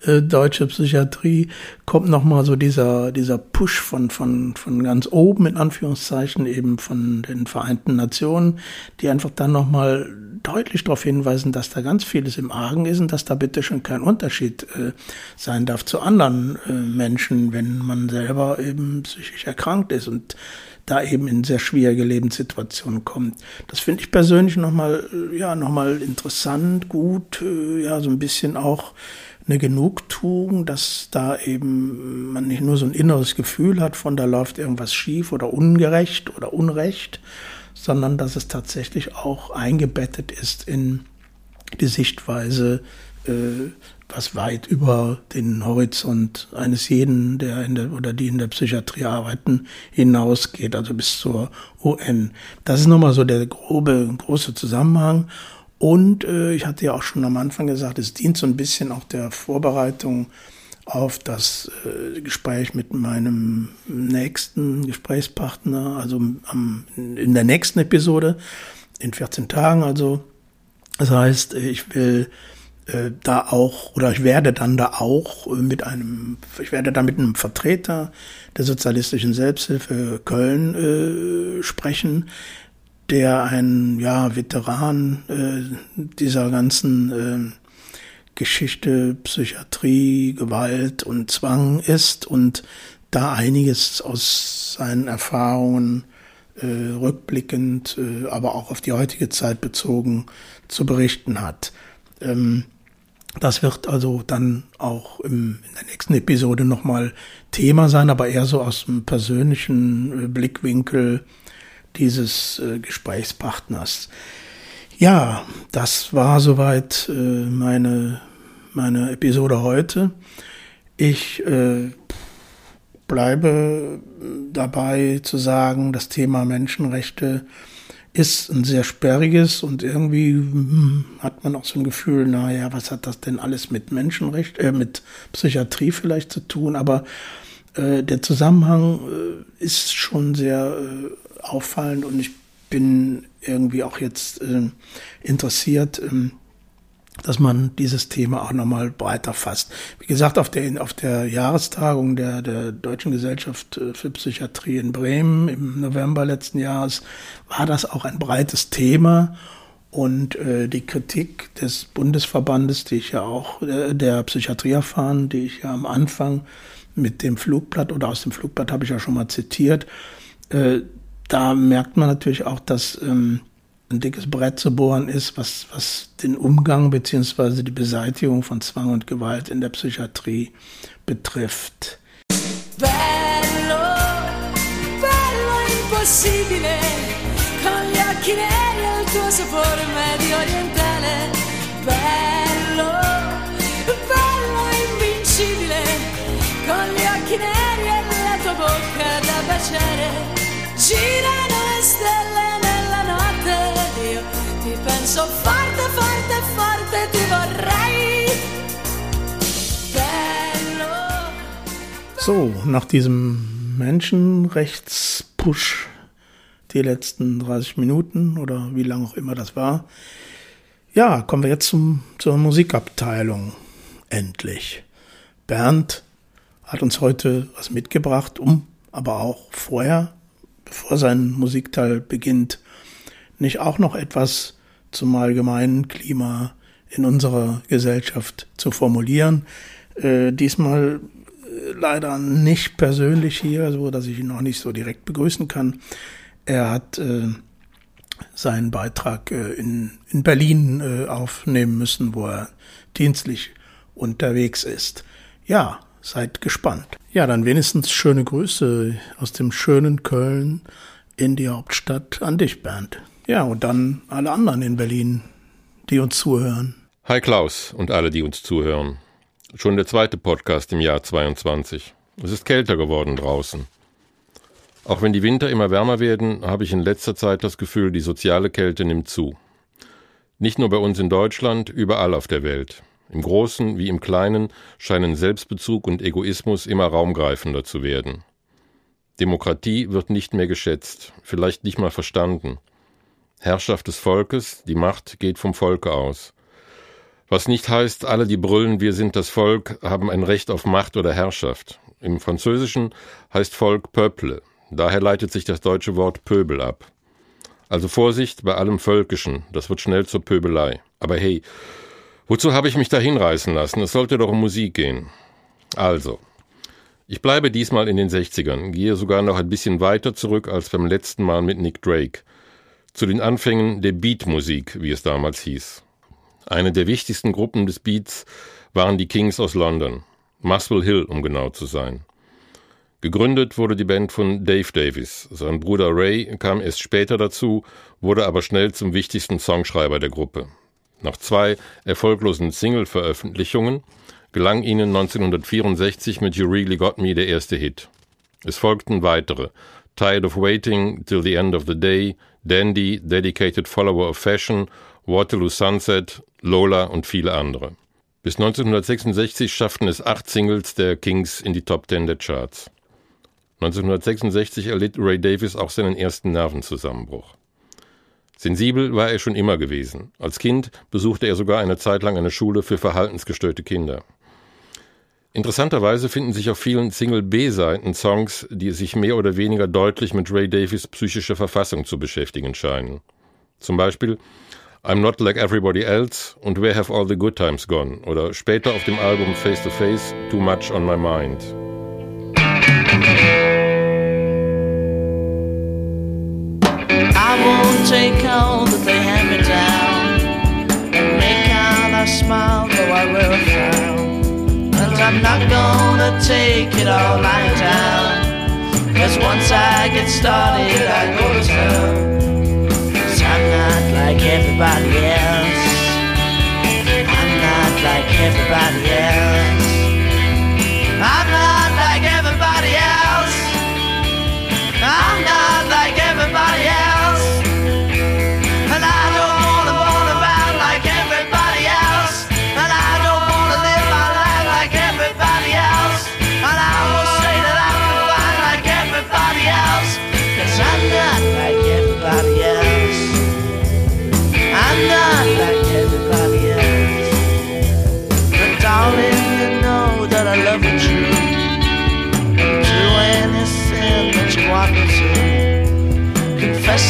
äh, deutsche Psychiatrie kommt noch mal so dieser dieser Push von von von ganz oben in Anführungszeichen eben von den Vereinten Nationen, die einfach dann noch mal deutlich darauf hinweisen, dass da ganz vieles im Argen ist und dass da bitte schon kein Unterschied äh, sein darf zu anderen äh, Menschen, wenn man selber eben psychisch erkrankt ist. Und da eben in sehr schwierige Lebenssituationen kommt. Das finde ich persönlich nochmal, äh, ja, nochmal interessant, gut, äh, ja, so ein bisschen auch eine Genugtuung, dass da eben man nicht nur so ein inneres Gefühl hat von da läuft irgendwas schief oder ungerecht oder unrecht, sondern dass es tatsächlich auch eingebettet ist in die Sichtweise, äh, was weit über den Horizont eines jeden, der in der oder die in der Psychiatrie arbeiten, hinausgeht, also bis zur UN. Das ist nochmal so der grobe, große Zusammenhang. Und äh, ich hatte ja auch schon am Anfang gesagt, es dient so ein bisschen auch der Vorbereitung auf das äh, Gespräch mit meinem nächsten Gesprächspartner, also am, in der nächsten Episode, in 14 Tagen also. Das heißt, ich will äh, da auch, oder ich werde dann da auch mit einem, ich werde da mit einem Vertreter der sozialistischen Selbsthilfe Köln äh, sprechen, der ein ja, Veteran äh, dieser ganzen äh, Geschichte, Psychiatrie, Gewalt und Zwang ist und da einiges aus seinen Erfahrungen äh, rückblickend, äh, aber auch auf die heutige Zeit bezogen zu berichten hat. Ähm, das wird also dann auch im, in der nächsten Episode nochmal Thema sein, aber eher so aus dem persönlichen äh, Blickwinkel dieses äh, Gesprächspartners. Ja, das war soweit äh, meine, meine Episode heute. Ich äh, bleibe dabei zu sagen, das Thema Menschenrechte ist ein sehr sperriges und irgendwie hm, hat man auch so ein Gefühl, naja, was hat das denn alles mit Menschenrecht, äh, mit Psychiatrie vielleicht zu tun? Aber äh, der Zusammenhang äh, ist schon sehr äh, auffallend und ich bin irgendwie auch jetzt äh, interessiert, ähm, dass man dieses Thema auch nochmal breiter fasst. Wie gesagt, auf der, auf der Jahrestagung der, der Deutschen Gesellschaft für Psychiatrie in Bremen im November letzten Jahres war das auch ein breites Thema. Und äh, die Kritik des Bundesverbandes, die ich ja auch, äh, der Psychiatrie erfahren, die ich ja am Anfang mit dem Flugblatt oder aus dem Flugblatt habe ich ja schon mal zitiert, äh, da merkt man natürlich auch, dass ähm, ein dickes Brett zu bohren ist, was, was den Umgang beziehungsweise die Beseitigung von Zwang und Gewalt in der Psychiatrie betrifft. Bello, bello impossibile, con gli occhi neri e tuo sapore medio orientale. Bello, bello invincibile, con gli occhi neri e la tua bocca da baciare. Girano penso forte, forte, forte, ti vorrei. Bello. So, nach diesem Menschenrechtspush die letzten 30 Minuten oder wie lange auch immer das war. Ja, kommen wir jetzt zum, zur Musikabteilung. Endlich. Bernd hat uns heute was mitgebracht, um aber auch vorher bevor sein Musikteil beginnt, nicht auch noch etwas zum allgemeinen Klima in unserer Gesellschaft zu formulieren. Äh, diesmal äh, leider nicht persönlich hier, so dass ich ihn noch nicht so direkt begrüßen kann. Er hat äh, seinen Beitrag äh, in, in Berlin äh, aufnehmen müssen, wo er dienstlich unterwegs ist. Ja, Seid gespannt. Ja, dann wenigstens schöne Grüße aus dem schönen Köln in die Hauptstadt an dich, Bernd. Ja, und dann alle anderen in Berlin, die uns zuhören. Hi Klaus und alle, die uns zuhören. Schon der zweite Podcast im Jahr 22. Es ist kälter geworden draußen. Auch wenn die Winter immer wärmer werden, habe ich in letzter Zeit das Gefühl, die soziale Kälte nimmt zu. Nicht nur bei uns in Deutschland, überall auf der Welt. Im Großen wie im Kleinen scheinen Selbstbezug und Egoismus immer raumgreifender zu werden. Demokratie wird nicht mehr geschätzt, vielleicht nicht mal verstanden. Herrschaft des Volkes, die Macht geht vom Volke aus. Was nicht heißt, alle, die brüllen, wir sind das Volk, haben ein Recht auf Macht oder Herrschaft. Im Französischen heißt Volk Peuple, daher leitet sich das deutsche Wort Pöbel ab. Also Vorsicht bei allem Völkischen, das wird schnell zur Pöbelei. Aber hey, Wozu habe ich mich da hinreißen lassen? Es sollte doch um Musik gehen. Also, ich bleibe diesmal in den 60ern, gehe sogar noch ein bisschen weiter zurück als beim letzten Mal mit Nick Drake. Zu den Anfängen der Beatmusik, wie es damals hieß. Eine der wichtigsten Gruppen des Beats waren die Kings aus London. Muswell Hill, um genau zu sein. Gegründet wurde die Band von Dave Davis. Sein Bruder Ray kam erst später dazu, wurde aber schnell zum wichtigsten Songschreiber der Gruppe. Nach zwei erfolglosen Single-Veröffentlichungen gelang ihnen 1964 mit You Really Got Me der erste Hit. Es folgten weitere Tired of Waiting, Till the End of the Day, Dandy, Dedicated Follower of Fashion, Waterloo Sunset, Lola und viele andere. Bis 1966 schafften es acht Singles der Kings in die Top Ten der Charts. 1966 erlitt Ray Davis auch seinen ersten Nervenzusammenbruch. Sensibel war er schon immer gewesen. Als Kind besuchte er sogar eine Zeit lang eine Schule für verhaltensgestörte Kinder. Interessanterweise finden sich auf vielen Single-B-Seiten Songs, die sich mehr oder weniger deutlich mit Ray Davies psychischer Verfassung zu beschäftigen scheinen. Zum Beispiel I'm Not Like Everybody Else und Where Have All the Good Times Gone oder später auf dem Album Face to Face Too Much on My Mind. take all that they hand me down make out I smile though I a frown. I'm not gonna take it all lying down. Cause once I get started, I go to town. Cause I'm not like everybody else. I'm not like everybody else. I'm not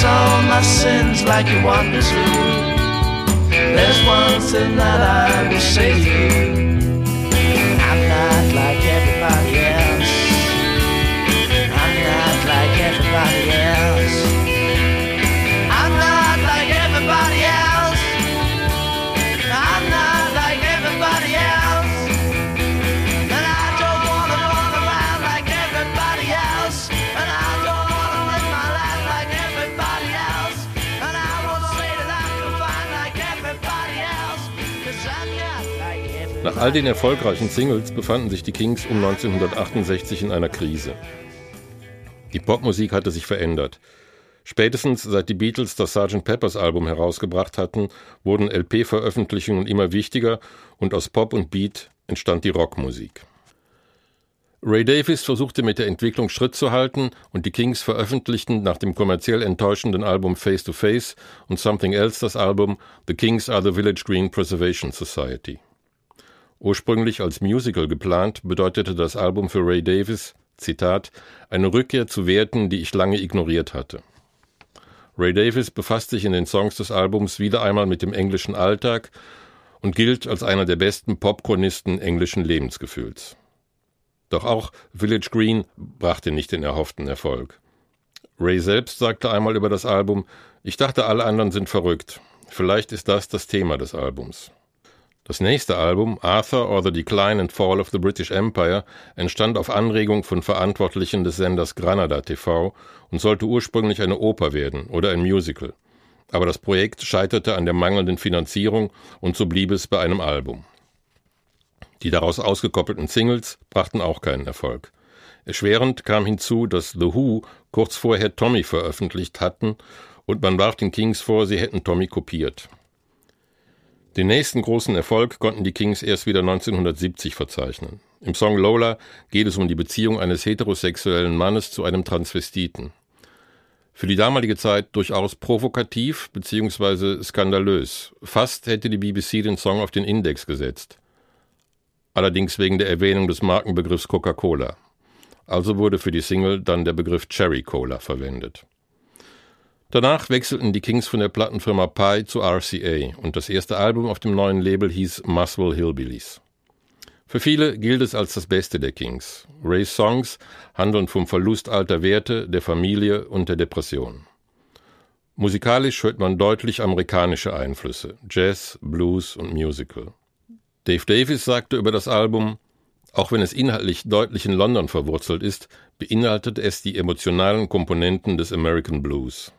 all my sins like you want me to. There's one thing that I will say to you. All den erfolgreichen Singles befanden sich die Kings um 1968 in einer Krise. Die Popmusik hatte sich verändert. Spätestens seit die Beatles das Sgt. Peppers Album herausgebracht hatten, wurden LP-Veröffentlichungen immer wichtiger und aus Pop und Beat entstand die Rockmusik. Ray Davis versuchte mit der Entwicklung Schritt zu halten und die Kings veröffentlichten nach dem kommerziell enttäuschenden Album Face to Face und Something Else das Album The Kings Are the Village Green Preservation Society. Ursprünglich als Musical geplant, bedeutete das Album für Ray Davis, Zitat, eine Rückkehr zu Werten, die ich lange ignoriert hatte. Ray Davis befasst sich in den Songs des Albums wieder einmal mit dem englischen Alltag und gilt als einer der besten Popchronisten englischen Lebensgefühls. Doch auch Village Green brachte nicht den erhofften Erfolg. Ray selbst sagte einmal über das Album, ich dachte, alle anderen sind verrückt. Vielleicht ist das das Thema des Albums. Das nächste Album, Arthur or the Decline and Fall of the British Empire, entstand auf Anregung von Verantwortlichen des Senders Granada TV und sollte ursprünglich eine Oper werden oder ein Musical. Aber das Projekt scheiterte an der mangelnden Finanzierung und so blieb es bei einem Album. Die daraus ausgekoppelten Singles brachten auch keinen Erfolg. Erschwerend kam hinzu, dass The Who kurz vorher Tommy veröffentlicht hatten und man warf den Kings vor, sie hätten Tommy kopiert. Den nächsten großen Erfolg konnten die Kings erst wieder 1970 verzeichnen. Im Song Lola geht es um die Beziehung eines heterosexuellen Mannes zu einem Transvestiten. Für die damalige Zeit durchaus provokativ bzw. skandalös. Fast hätte die BBC den Song auf den Index gesetzt allerdings wegen der Erwähnung des Markenbegriffs Coca-Cola. Also wurde für die Single dann der Begriff Cherry Cola verwendet. Danach wechselten die Kings von der Plattenfirma Pie zu RCA und das erste Album auf dem neuen Label hieß Muswell Hillbillies. Für viele gilt es als das Beste der Kings. Rays Songs handeln vom Verlust alter Werte, der Familie und der Depression. Musikalisch hört man deutlich amerikanische Einflüsse, Jazz, Blues und Musical. Dave Davis sagte über das Album, auch wenn es inhaltlich deutlich in London verwurzelt ist, beinhaltet es die emotionalen Komponenten des American Blues.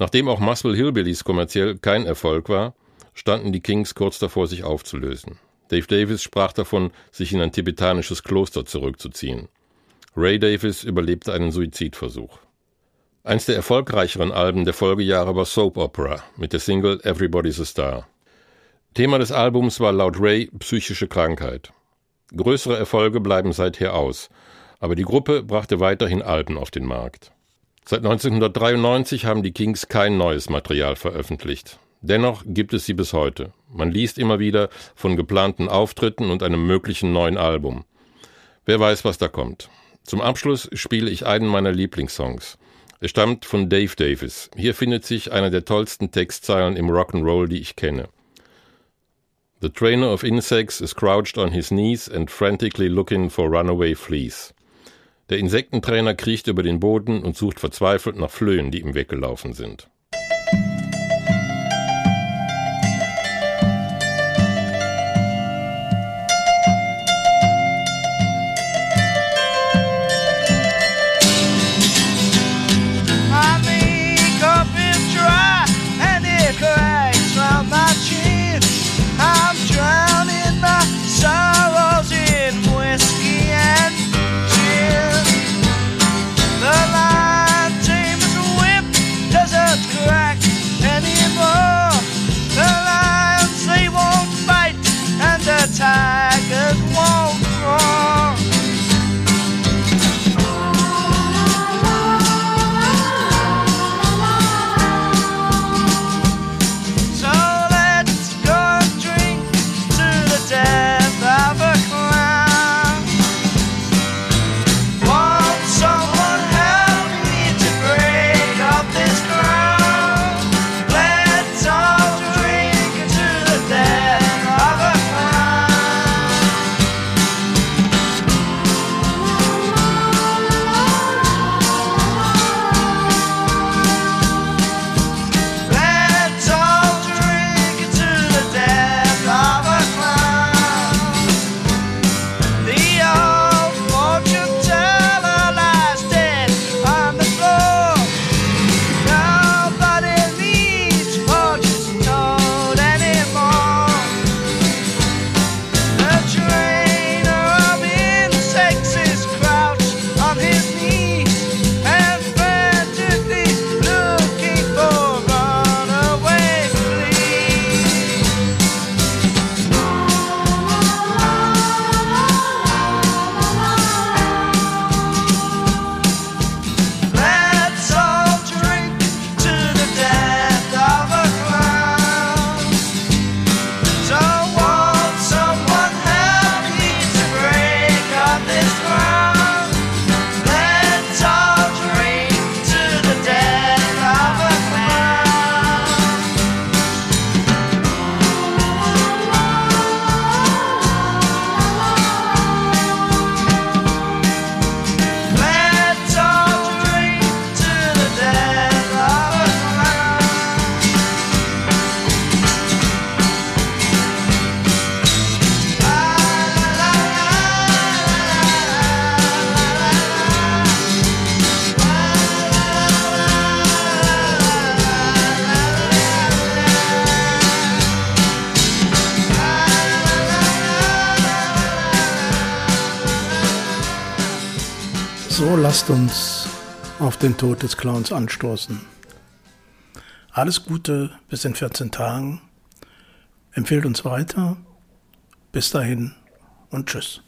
Nachdem auch Muswell Hillbillies kommerziell kein Erfolg war, standen die Kings kurz davor, sich aufzulösen. Dave Davis sprach davon, sich in ein tibetanisches Kloster zurückzuziehen. Ray Davis überlebte einen Suizidversuch. Eins der erfolgreicheren Alben der Folgejahre war Soap Opera mit der Single Everybody's a Star. Thema des Albums war laut Ray psychische Krankheit. Größere Erfolge bleiben seither aus, aber die Gruppe brachte weiterhin Alben auf den Markt. Seit 1993 haben die Kings kein neues Material veröffentlicht. Dennoch gibt es sie bis heute. Man liest immer wieder von geplanten Auftritten und einem möglichen neuen Album. Wer weiß, was da kommt. Zum Abschluss spiele ich einen meiner Lieblingssongs. Er stammt von Dave Davis. Hier findet sich einer der tollsten Textzeilen im Rock'n'Roll, die ich kenne. The trainer of insects is crouched on his knees and frantically looking for runaway fleas. Der Insektentrainer kriecht über den Boden und sucht verzweifelt nach Flöhen, die ihm weggelaufen sind. Den Tod des Clowns anstoßen. Alles Gute bis in 14 Tagen. Empfehlt uns weiter. Bis dahin und tschüss.